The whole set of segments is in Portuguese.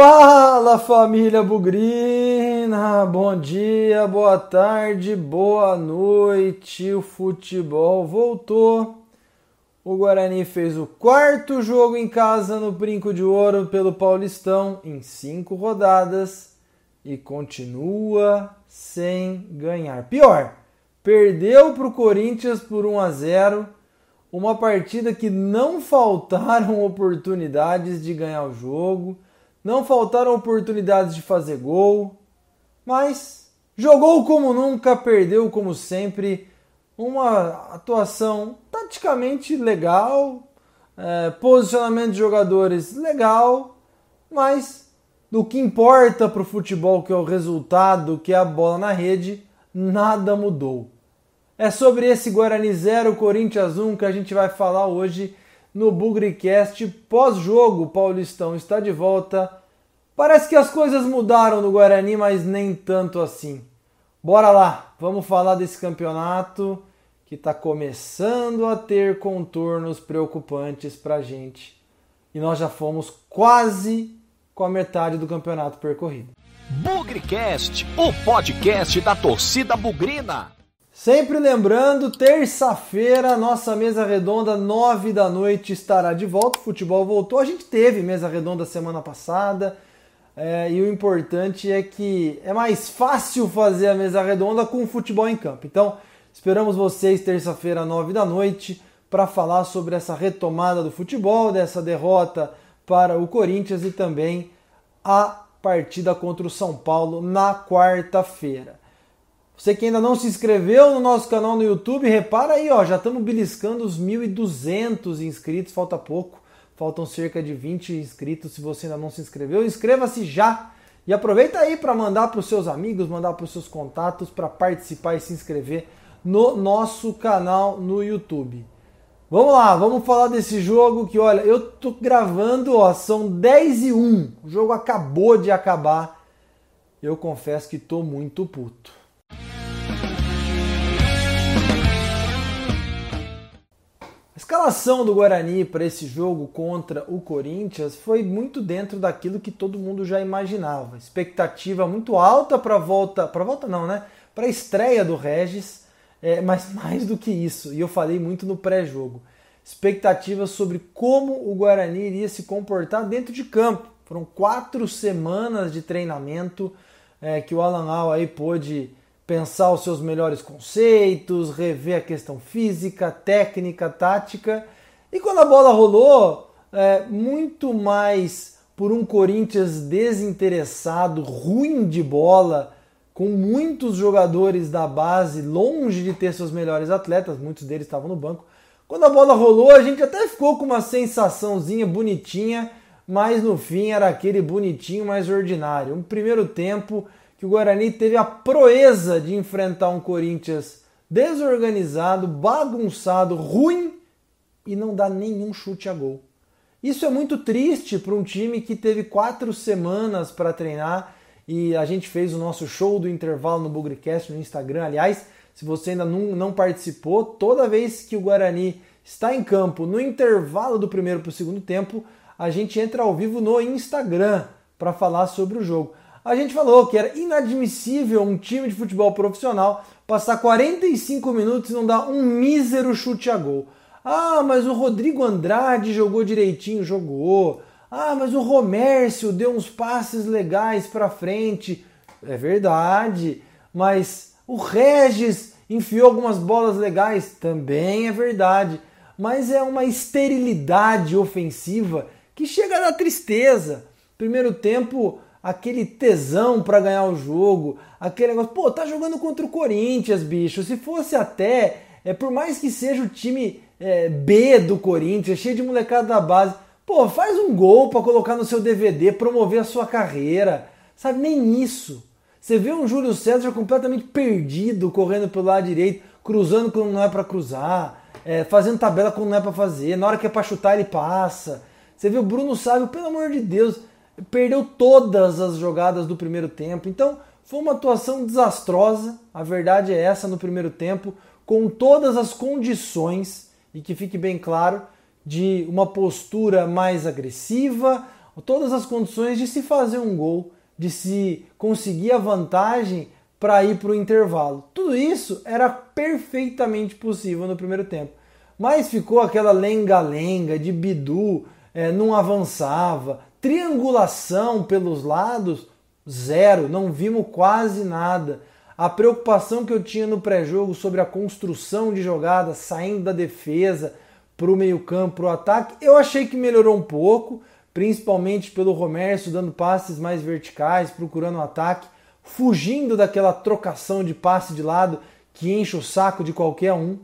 Fala família Bugrina, bom dia, boa tarde, boa noite. O futebol voltou. O Guarani fez o quarto jogo em casa no Brinco de Ouro pelo Paulistão em cinco rodadas e continua sem ganhar. Pior, perdeu para o Corinthians por 1 a 0. Uma partida que não faltaram oportunidades de ganhar o jogo não faltaram oportunidades de fazer gol, mas jogou como nunca, perdeu como sempre. Uma atuação taticamente legal, é, posicionamento de jogadores legal, mas do que importa para o futebol, que é o resultado, que é a bola na rede, nada mudou. É sobre esse Guarani 0, Corinthians 1 que a gente vai falar hoje no Bugricast pós-jogo. Paulistão está de volta. Parece que as coisas mudaram no Guarani, mas nem tanto assim. Bora lá, vamos falar desse campeonato que está começando a ter contornos preocupantes para gente. E nós já fomos quase com a metade do campeonato percorrido. Bugricast, o podcast da torcida bugrina. Sempre lembrando, terça-feira, nossa mesa redonda, nove da noite, estará de volta. O futebol voltou. A gente teve mesa redonda semana passada. É, e o importante é que é mais fácil fazer a mesa redonda com o futebol em campo. Então, esperamos vocês terça-feira, nove da noite, para falar sobre essa retomada do futebol, dessa derrota para o Corinthians e também a partida contra o São Paulo na quarta-feira. Você que ainda não se inscreveu no nosso canal no YouTube, repara aí, ó, já estamos beliscando os 1.200 inscritos, falta pouco. Faltam cerca de 20 inscritos. Se você ainda não se inscreveu, inscreva-se já. E aproveita aí para mandar para os seus amigos, mandar para os seus contatos para participar e se inscrever no nosso canal no YouTube. Vamos lá, vamos falar desse jogo que, olha, eu tô gravando, ó, são 10 e 1. O jogo acabou de acabar. Eu confesso que tô muito puto. Escalação do Guarani para esse jogo contra o Corinthians foi muito dentro daquilo que todo mundo já imaginava. Expectativa muito alta para volta, para volta não, né? Para a estreia do Regis, é, mas mais do que isso, e eu falei muito no pré-jogo. Expectativas sobre como o Guarani iria se comportar dentro de campo. Foram quatro semanas de treinamento é, que o Alan Al aí pôde pensar os seus melhores conceitos, rever a questão física, técnica, tática. E quando a bola rolou, é, muito mais por um Corinthians desinteressado, ruim de bola, com muitos jogadores da base longe de ter seus melhores atletas, muitos deles estavam no banco. Quando a bola rolou, a gente até ficou com uma sensaçãozinha bonitinha, mas no fim era aquele bonitinho mais ordinário. Um primeiro tempo que o Guarani teve a proeza de enfrentar um Corinthians desorganizado, bagunçado, ruim e não dá nenhum chute a gol. Isso é muito triste para um time que teve quatro semanas para treinar e a gente fez o nosso show do intervalo no Bugrecast no Instagram. Aliás, se você ainda não, não participou, toda vez que o Guarani está em campo no intervalo do primeiro para o segundo tempo, a gente entra ao vivo no Instagram para falar sobre o jogo a gente falou que era inadmissível um time de futebol profissional passar 45 minutos e não dar um mísero chute a gol. Ah, mas o Rodrigo Andrade jogou direitinho, jogou. Ah, mas o Romércio deu uns passes legais para frente. É verdade. Mas o Regis enfiou algumas bolas legais. Também é verdade. Mas é uma esterilidade ofensiva que chega a tristeza. Primeiro tempo, aquele tesão para ganhar o jogo, aquele negócio, pô, tá jogando contra o Corinthians, bicho. Se fosse até, é por mais que seja o time é, B do Corinthians, cheio de molecada da base, pô, faz um gol para colocar no seu DVD, promover a sua carreira, sabe? Nem isso. Você vê um Júlio César completamente perdido, correndo pelo lado direito, cruzando quando não é para cruzar, é, fazendo tabela quando não é para fazer, na hora que é para chutar ele passa. Você vê o Bruno Sávio, pelo amor de Deus, perdeu todas as jogadas do primeiro tempo. Então, foi uma atuação desastrosa, a verdade é essa no primeiro tempo, com todas as condições, e que fique bem claro, de uma postura mais agressiva, todas as condições de se fazer um gol, de se conseguir a vantagem para ir para o intervalo. Tudo isso era perfeitamente possível no primeiro tempo. Mas ficou aquela lenga-lenga de Bidu, é, não avançava, triangulação pelos lados, zero, não vimos quase nada. A preocupação que eu tinha no pré-jogo sobre a construção de jogadas, saindo da defesa para o meio-campo, para o ataque, eu achei que melhorou um pouco, principalmente pelo Romércio dando passes mais verticais, procurando o ataque fugindo daquela trocação de passe de lado que enche o saco de qualquer um.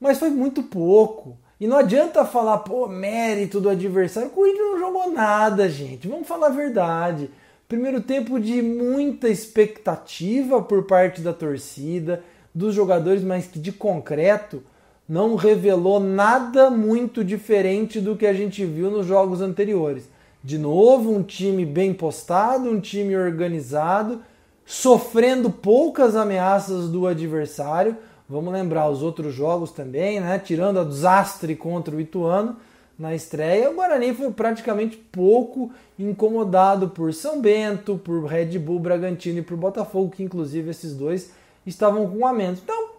Mas foi muito pouco. E não adianta falar, pô, mérito do adversário. O Corinthians não jogou nada, gente. Vamos falar a verdade. Primeiro tempo de muita expectativa por parte da torcida, dos jogadores, mas que de concreto não revelou nada muito diferente do que a gente viu nos jogos anteriores. De novo, um time bem postado, um time organizado, sofrendo poucas ameaças do adversário. Vamos lembrar os outros jogos também, né? Tirando a desastre contra o Ituano na estreia, o Guarani foi praticamente pouco incomodado por São Bento, por Red Bull Bragantino e por Botafogo, que inclusive esses dois estavam com a menos. Então,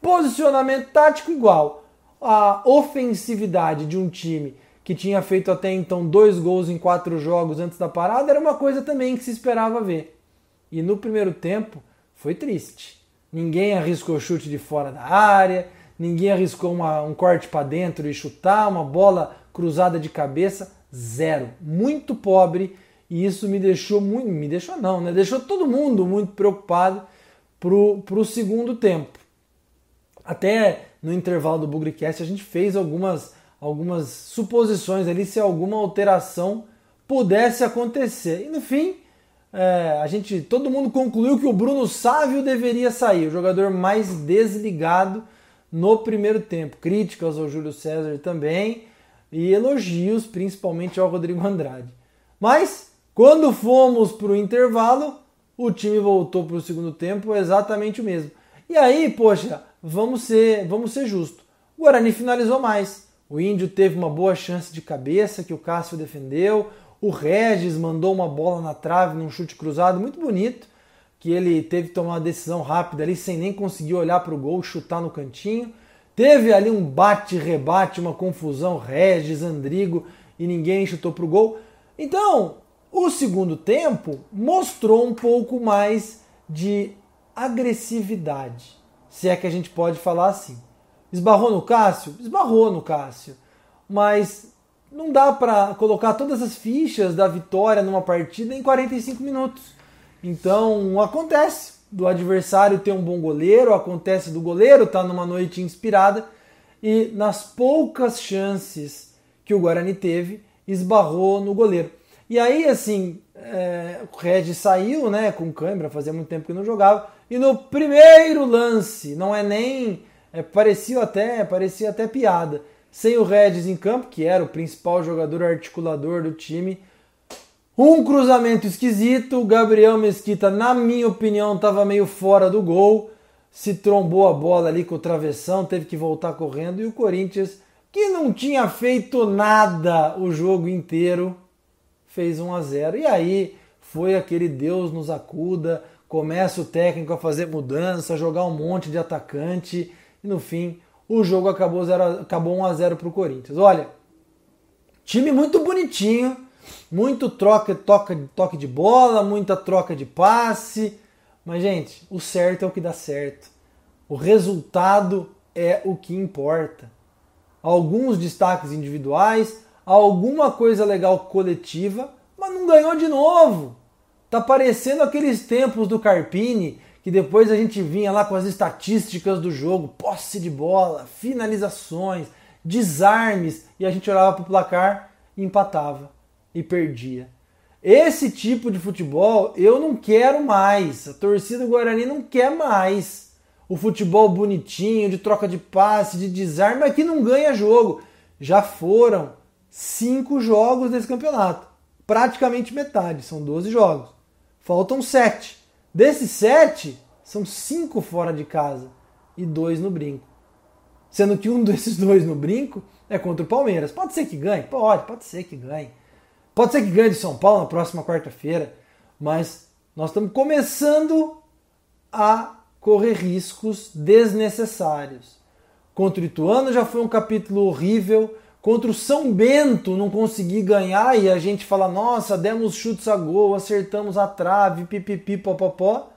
posicionamento tático igual. A ofensividade de um time que tinha feito até então dois gols em quatro jogos antes da parada era uma coisa também que se esperava ver. E no primeiro tempo foi triste. Ninguém arriscou chute de fora da área, ninguém arriscou uma, um corte para dentro e chutar, uma bola cruzada de cabeça, zero. Muito pobre e isso me deixou muito. Me deixou não, né? Deixou todo mundo muito preocupado pro, pro segundo tempo. Até no intervalo do Bugrecast a gente fez algumas, algumas suposições ali se alguma alteração pudesse acontecer. E no fim, é, a gente, todo mundo concluiu que o Bruno Sávio deveria sair, o jogador mais desligado no primeiro tempo. Críticas ao Júlio César também e elogios principalmente ao Rodrigo Andrade. Mas quando fomos para o intervalo, o time voltou para o segundo tempo exatamente o mesmo. E aí, poxa, vamos ser, vamos ser justos. O Guarani finalizou mais. O Índio teve uma boa chance de cabeça que o Cássio defendeu. O Regis mandou uma bola na trave num chute cruzado muito bonito, que ele teve que tomar uma decisão rápida ali sem nem conseguir olhar para o gol, chutar no cantinho. Teve ali um bate-rebate, uma confusão, Regis, Andrigo e ninguém chutou para o gol. Então, o segundo tempo mostrou um pouco mais de agressividade, se é que a gente pode falar assim. Esbarrou no Cássio? Esbarrou no Cássio. Mas não dá para colocar todas as fichas da vitória numa partida em 45 minutos. Então acontece do adversário ter um bom goleiro, acontece do goleiro estar tá numa noite inspirada e nas poucas chances que o Guarani teve, esbarrou no goleiro. E aí, assim, é, o Regis saiu né, com câimbra, fazia muito tempo que não jogava, e no primeiro lance, não é nem. É, parecia até parecia até piada sem o Regis em campo, que era o principal jogador articulador do time. Um cruzamento esquisito, o Gabriel Mesquita, na minha opinião, estava meio fora do gol, se trombou a bola ali com o travessão, teve que voltar correndo, e o Corinthians, que não tinha feito nada o jogo inteiro, fez 1 a 0. E aí foi aquele Deus nos acuda, começa o técnico a fazer mudança, jogar um monte de atacante, e no fim o jogo acabou, 0 acabou 1 a 0 para o Corinthians. Olha, time muito bonitinho, muito troca, toca, toque de bola, muita troca de passe. Mas, gente, o certo é o que dá certo. O resultado é o que importa. Alguns destaques individuais, alguma coisa legal coletiva, mas não ganhou de novo. Tá parecendo aqueles tempos do Carpini que depois a gente vinha lá com as estatísticas do jogo, posse de bola, finalizações, desarmes, e a gente olhava para o placar e empatava e perdia. Esse tipo de futebol eu não quero mais. A torcida do Guarani não quer mais. O futebol bonitinho, de troca de passe, de desarme, mas que não ganha jogo. Já foram cinco jogos desse campeonato. Praticamente metade, são 12 jogos. Faltam sete. Desses sete, são cinco fora de casa e dois no brinco. Sendo que um desses dois no brinco é contra o Palmeiras. Pode ser que ganhe? Pode, pode ser que ganhe. Pode ser que ganhe de São Paulo na próxima quarta-feira, mas nós estamos começando a correr riscos desnecessários. Contra o Ituano já foi um capítulo horrível. Contra o São Bento não consegui ganhar e a gente fala, nossa, demos chutes a gol, acertamos a trave, pipipi, popopó.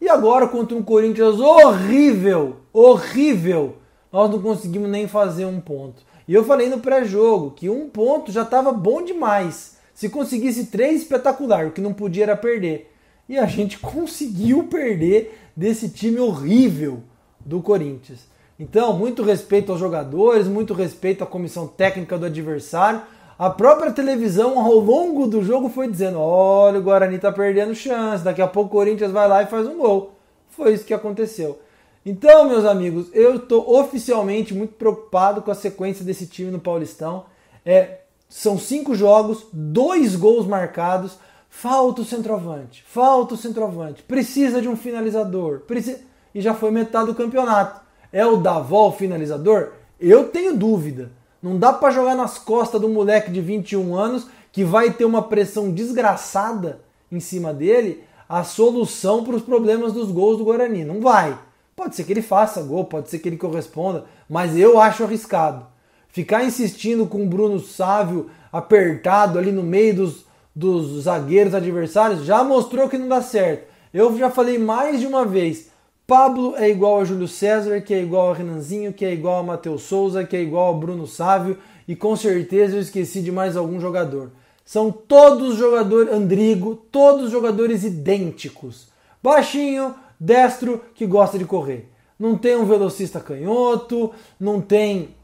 E agora contra um Corinthians horrível, horrível, nós não conseguimos nem fazer um ponto. E eu falei no pré-jogo que um ponto já estava bom demais. Se conseguisse três, espetacular. O que não podia era perder. E a gente conseguiu perder desse time horrível do Corinthians. Então, muito respeito aos jogadores, muito respeito à comissão técnica do adversário. A própria televisão, ao longo do jogo, foi dizendo: olha, o Guarani está perdendo chance, daqui a pouco o Corinthians vai lá e faz um gol. Foi isso que aconteceu. Então, meus amigos, eu estou oficialmente muito preocupado com a sequência desse time no Paulistão. É, são cinco jogos, dois gols marcados. Falta o centroavante, falta o centroavante. Precisa de um finalizador. Precisa... E já foi metade do campeonato. É o Davó o finalizador? Eu tenho dúvida. Não dá para jogar nas costas do moleque de 21 anos que vai ter uma pressão desgraçada em cima dele a solução para os problemas dos gols do Guarani. Não vai. Pode ser que ele faça gol, pode ser que ele corresponda, mas eu acho arriscado. Ficar insistindo com o Bruno Sávio apertado ali no meio dos, dos zagueiros adversários já mostrou que não dá certo. Eu já falei mais de uma vez. Pablo é igual a Júlio César, que é igual a Renanzinho, que é igual a Matheus Souza, que é igual a Bruno Sávio e com certeza eu esqueci de mais algum jogador. São todos jogadores, Andrigo, todos jogadores idênticos. Baixinho, destro, que gosta de correr. Não tem um velocista canhoto, não tem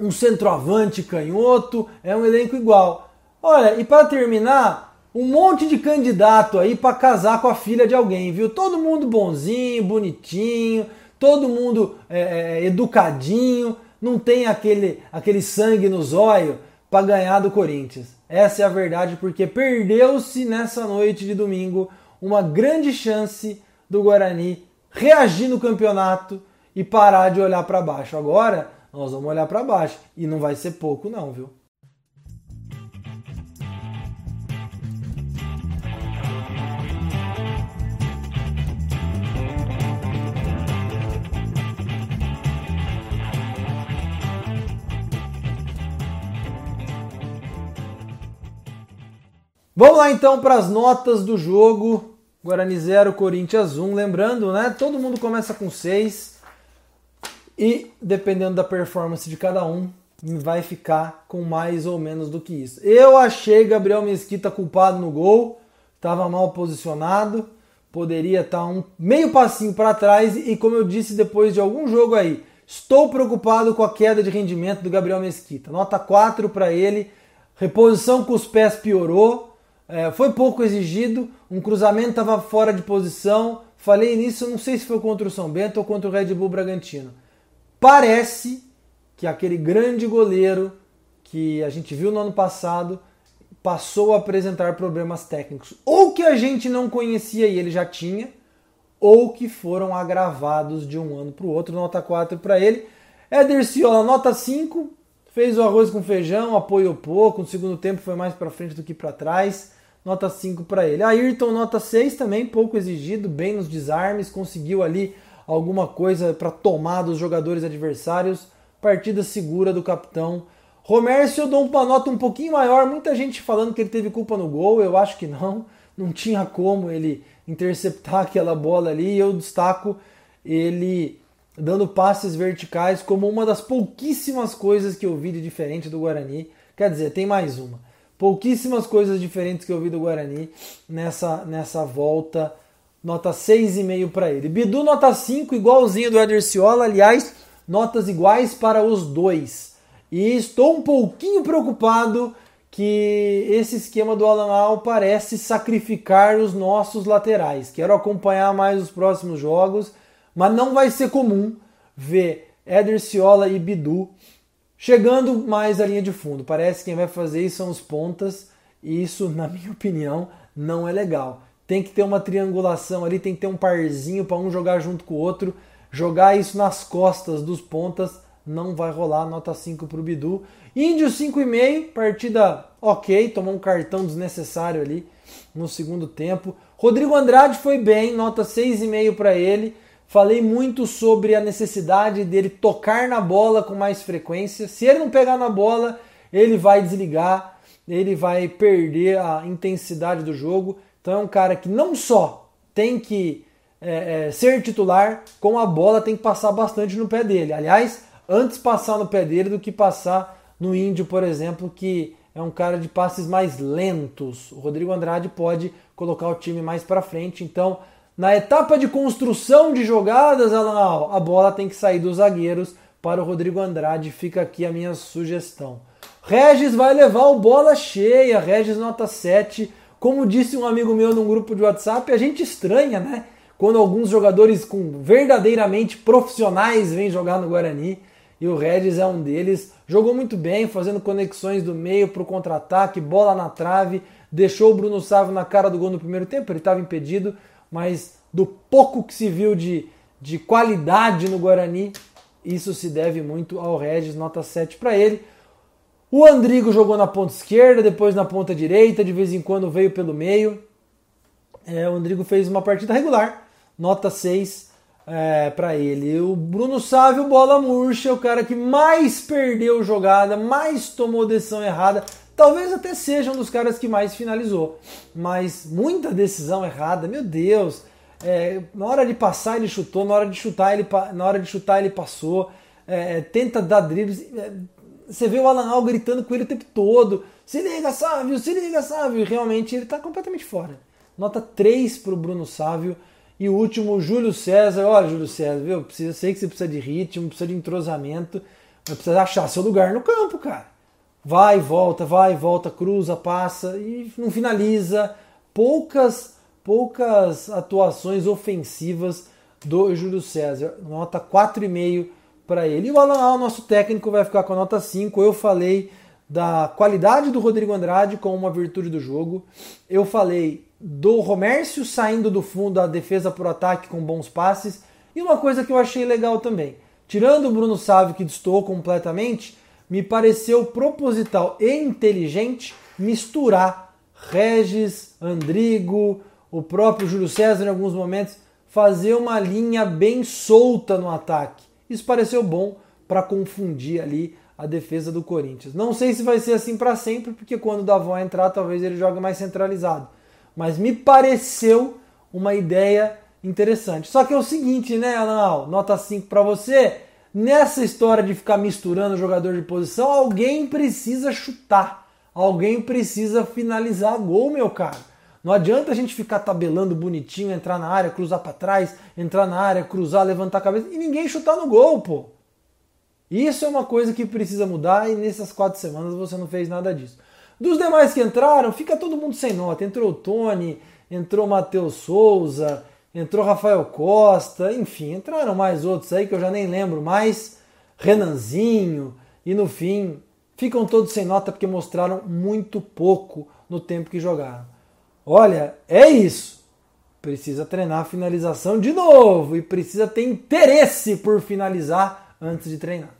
um centroavante canhoto, é um elenco igual. Olha, e para terminar, um monte de candidato aí para casar com a filha de alguém, viu? Todo mundo bonzinho, bonitinho, todo mundo é, é, educadinho, não tem aquele, aquele sangue no zóio para ganhar do Corinthians. Essa é a verdade, porque perdeu-se nessa noite de domingo uma grande chance do Guarani reagir no campeonato e parar de olhar para baixo. Agora nós vamos olhar para baixo e não vai ser pouco, não, viu? Vamos lá então para as notas do jogo. Guarani 0, Corinthians 1. Lembrando, né? Todo mundo começa com 6. E dependendo da performance de cada um, vai ficar com mais ou menos do que isso. Eu achei Gabriel Mesquita culpado no gol. Estava mal posicionado. Poderia estar tá um meio passinho para trás. E como eu disse depois de algum jogo aí, estou preocupado com a queda de rendimento do Gabriel Mesquita. Nota 4 para ele. Reposição com os pés piorou é, foi pouco exigido, um cruzamento estava fora de posição. Falei nisso, não sei se foi contra o São Bento ou contra o Red Bull Bragantino. Parece que aquele grande goleiro que a gente viu no ano passado passou a apresentar problemas técnicos. Ou que a gente não conhecia e ele já tinha, ou que foram agravados de um ano para o outro. Nota 4 para ele. Éder Ciola, nota 5. Fez o arroz com feijão, apoiou pouco. No segundo tempo foi mais para frente do que para trás nota 5 para ele. Ayrton, nota 6 também, pouco exigido, bem nos desarmes, conseguiu ali alguma coisa para tomar dos jogadores adversários. Partida segura do capitão. Romércio eu dou uma nota um pouquinho maior, muita gente falando que ele teve culpa no gol, eu acho que não, não tinha como ele interceptar aquela bola ali. Eu destaco ele dando passes verticais como uma das pouquíssimas coisas que eu vi de diferente do Guarani. Quer dizer, tem mais uma pouquíssimas coisas diferentes que eu vi do Guarani nessa, nessa volta. Nota 6,5 para ele. Bidu, nota 5, igualzinho do Eder Ciola. Aliás, notas iguais para os dois. E estou um pouquinho preocupado que esse esquema do Alan Al parece sacrificar os nossos laterais. Quero acompanhar mais os próximos jogos, mas não vai ser comum ver Eder Ciola e Bidu Chegando mais à linha de fundo, parece que quem vai fazer isso são os pontas, e isso, na minha opinião, não é legal. Tem que ter uma triangulação ali, tem que ter um parzinho para um jogar junto com o outro. Jogar isso nas costas dos pontas não vai rolar, nota 5 para o Bidu. Índio 5,5, partida ok, tomou um cartão desnecessário ali no segundo tempo. Rodrigo Andrade foi bem, nota 6,5 para ele. Falei muito sobre a necessidade dele tocar na bola com mais frequência. Se ele não pegar na bola, ele vai desligar, ele vai perder a intensidade do jogo. Então é um cara que não só tem que é, é, ser titular, com a bola tem que passar bastante no pé dele. Aliás, antes passar no pé dele do que passar no Índio, por exemplo, que é um cara de passes mais lentos. O Rodrigo Andrade pode colocar o time mais para frente. Então, na etapa de construção de jogadas, a bola tem que sair dos zagueiros para o Rodrigo Andrade. Fica aqui a minha sugestão. Regis vai levar o bola cheia, Regis nota 7. Como disse um amigo meu num grupo de WhatsApp, a gente estranha, né? Quando alguns jogadores com verdadeiramente profissionais vêm jogar no Guarani e o Regis é um deles. Jogou muito bem, fazendo conexões do meio para o contra-ataque, bola na trave, deixou o Bruno Sávio na cara do gol no primeiro tempo, ele estava impedido, mas do pouco que se viu de, de qualidade no Guarani, isso se deve muito ao Regis, nota 7 para ele. O Andrigo jogou na ponta esquerda, depois na ponta direita, de vez em quando veio pelo meio. É, o Andrigo fez uma partida regular, nota 6 é, para ele. O Bruno Sávio, bola murcha, o cara que mais perdeu jogada, mais tomou decisão errada. Talvez até seja um dos caras que mais finalizou. Mas muita decisão errada, meu Deus. É, na hora de passar ele chutou, na hora de chutar ele, na hora de chutar ele passou. É, tenta dar dribles. É, você vê o Alan Al gritando com ele o tempo todo. Se liga, Sávio, se liga, Sávio. E realmente ele está completamente fora. Nota 3 para o Bruno Sávio. E o último, Júlio César. Olha, Júlio César, viu? Precisa, sei que você precisa de ritmo, precisa de entrosamento, mas precisa achar seu lugar no campo, cara. Vai, volta, vai, volta, cruza, passa e não finaliza. Poucas, poucas atuações ofensivas do Júlio César. Nota 4,5 para ele. E o Alan o nosso técnico, vai ficar com a nota 5. Eu falei da qualidade do Rodrigo Andrade como uma virtude do jogo. Eu falei do Romércio saindo do fundo da defesa por ataque com bons passes. E uma coisa que eu achei legal também, tirando o Bruno Sávio que destoou completamente, me pareceu proposital e inteligente misturar Regis, Andrigo, o próprio Júlio César em alguns momentos, fazer uma linha bem solta no ataque. Isso pareceu bom para confundir ali a defesa do Corinthians. Não sei se vai ser assim para sempre, porque quando o Davon entrar, talvez ele jogue mais centralizado mas me pareceu uma ideia interessante. Só que é o seguinte, né, Alan? Nota 5 para você. Nessa história de ficar misturando jogador de posição, alguém precisa chutar. Alguém precisa finalizar gol, meu cara. Não adianta a gente ficar tabelando bonitinho, entrar na área, cruzar para trás, entrar na área, cruzar, levantar a cabeça e ninguém chutar no gol, pô. Isso é uma coisa que precisa mudar e nessas quatro semanas você não fez nada disso. Dos demais que entraram, fica todo mundo sem nota. Entrou o Tony, entrou o Matheus Souza, entrou Rafael Costa, enfim, entraram mais outros aí que eu já nem lembro mais. Renanzinho, e no fim ficam todos sem nota porque mostraram muito pouco no tempo que jogaram. Olha, é isso. Precisa treinar a finalização de novo e precisa ter interesse por finalizar antes de treinar.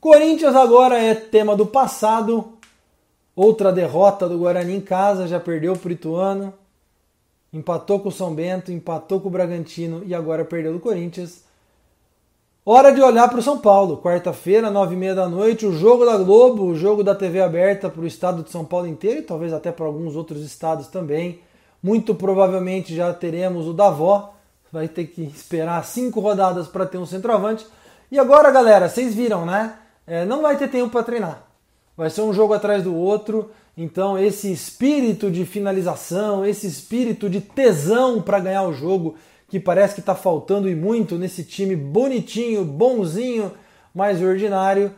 Corinthians agora é tema do passado. Outra derrota do Guarani em casa, já perdeu o Ituano, empatou com o São Bento, empatou com o Bragantino e agora perdeu do Corinthians. Hora de olhar para o São Paulo. Quarta-feira, nove e meia da noite, o jogo da Globo, o jogo da TV aberta para o estado de São Paulo inteiro e talvez até para alguns outros estados também. Muito provavelmente já teremos o Davó. Vai ter que esperar cinco rodadas para ter um centroavante. E agora, galera, vocês viram, né? é, não vai ter tempo para treinar. Vai ser um jogo atrás do outro. Então, esse espírito de finalização, esse espírito de tesão para ganhar o jogo, que parece que está faltando e muito nesse time bonitinho, bonzinho, mais ordinário,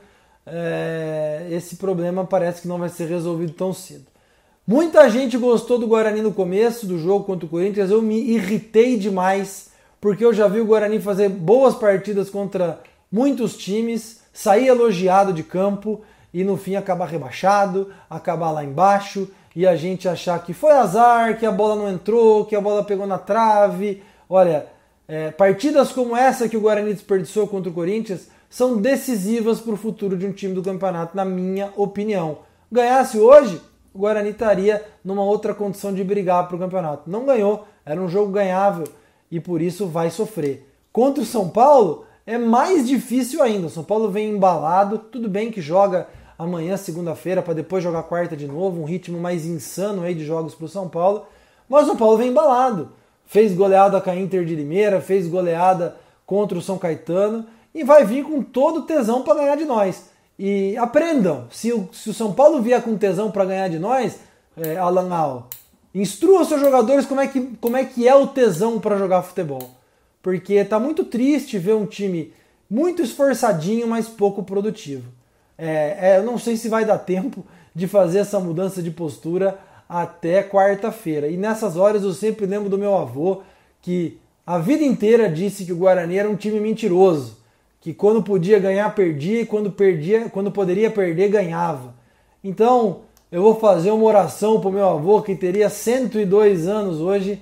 é, esse problema parece que não vai ser resolvido tão cedo. Muita gente gostou do Guarani no começo do jogo contra o Corinthians. Eu me irritei demais porque eu já vi o Guarani fazer boas partidas contra muitos times sair elogiado de campo e no fim acabar rebaixado, acabar lá embaixo e a gente achar que foi azar, que a bola não entrou, que a bola pegou na trave, Olha, é, partidas como essa que o Guarani desperdiçou contra o Corinthians são decisivas para o futuro de um time do campeonato, na minha opinião. Ganhasse hoje, o Guarani estaria numa outra condição de brigar para o campeonato. Não ganhou, era um jogo ganhável e por isso vai sofrer. Contra o São Paulo é mais difícil ainda. O São Paulo vem embalado, tudo bem que joga amanhã, segunda-feira, para depois jogar quarta de novo, um ritmo mais insano aí de jogos para o São Paulo. Mas o São Paulo vem embalado. Fez goleada com a Inter de Limeira, fez goleada contra o São Caetano e vai vir com todo tesão para ganhar de nós. E aprendam, se o, se o São Paulo vier com tesão para ganhar de nós, é, Alan Al, instrua seus jogadores como é que, como é, que é o tesão para jogar futebol. Porque tá muito triste ver um time muito esforçadinho, mas pouco produtivo. É, é, eu não sei se vai dar tempo de fazer essa mudança de postura até quarta-feira. E nessas horas eu sempre lembro do meu avô que a vida inteira disse que o Guarani era um time mentiroso, que quando podia ganhar perdia e quando perdia, quando poderia perder ganhava. Então, eu vou fazer uma oração para o meu avô que teria 102 anos hoje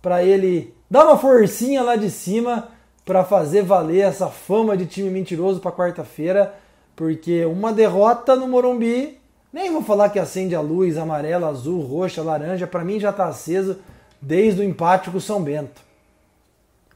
para ele dar uma forcinha lá de cima para fazer valer essa fama de time mentiroso para quarta-feira, porque uma derrota no Morumbi, nem vou falar que acende a luz amarela, azul, roxa, laranja, para mim já está aceso desde o empate com o São Bento.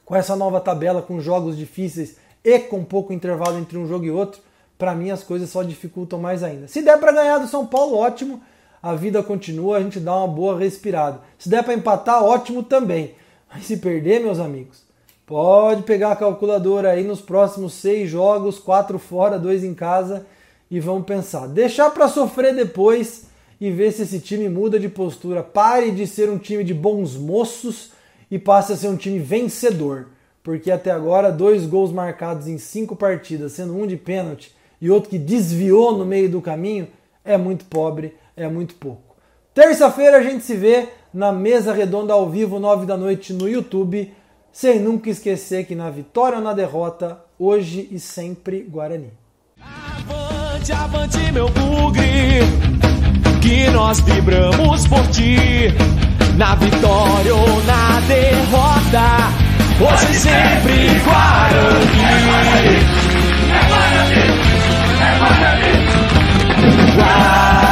Com essa nova tabela com jogos difíceis e com pouco intervalo entre um jogo e outro, para mim as coisas só dificultam mais ainda. Se der para ganhar do São Paulo, ótimo, a vida continua, a gente dá uma boa respirada. Se der para empatar, ótimo também. Mas se perder, meus amigos, pode pegar a calculadora aí nos próximos seis jogos, quatro fora, dois em casa, e vamos pensar. Deixar para sofrer depois e ver se esse time muda de postura. Pare de ser um time de bons moços e passe a ser um time vencedor. Porque até agora, dois gols marcados em cinco partidas, sendo um de pênalti e outro que desviou no meio do caminho, é muito pobre, é muito pouco. Terça-feira a gente se vê na mesa redonda ao vivo, 9 da noite no YouTube, sem nunca esquecer que na vitória ou na derrota, hoje e sempre Guarani. Avante, avante, meu bugre, que nós vibramos por ti, na vitória ou na derrota, hoje e sempre Guarani. É Guarani, é Guarani, é Guarani. Guarani.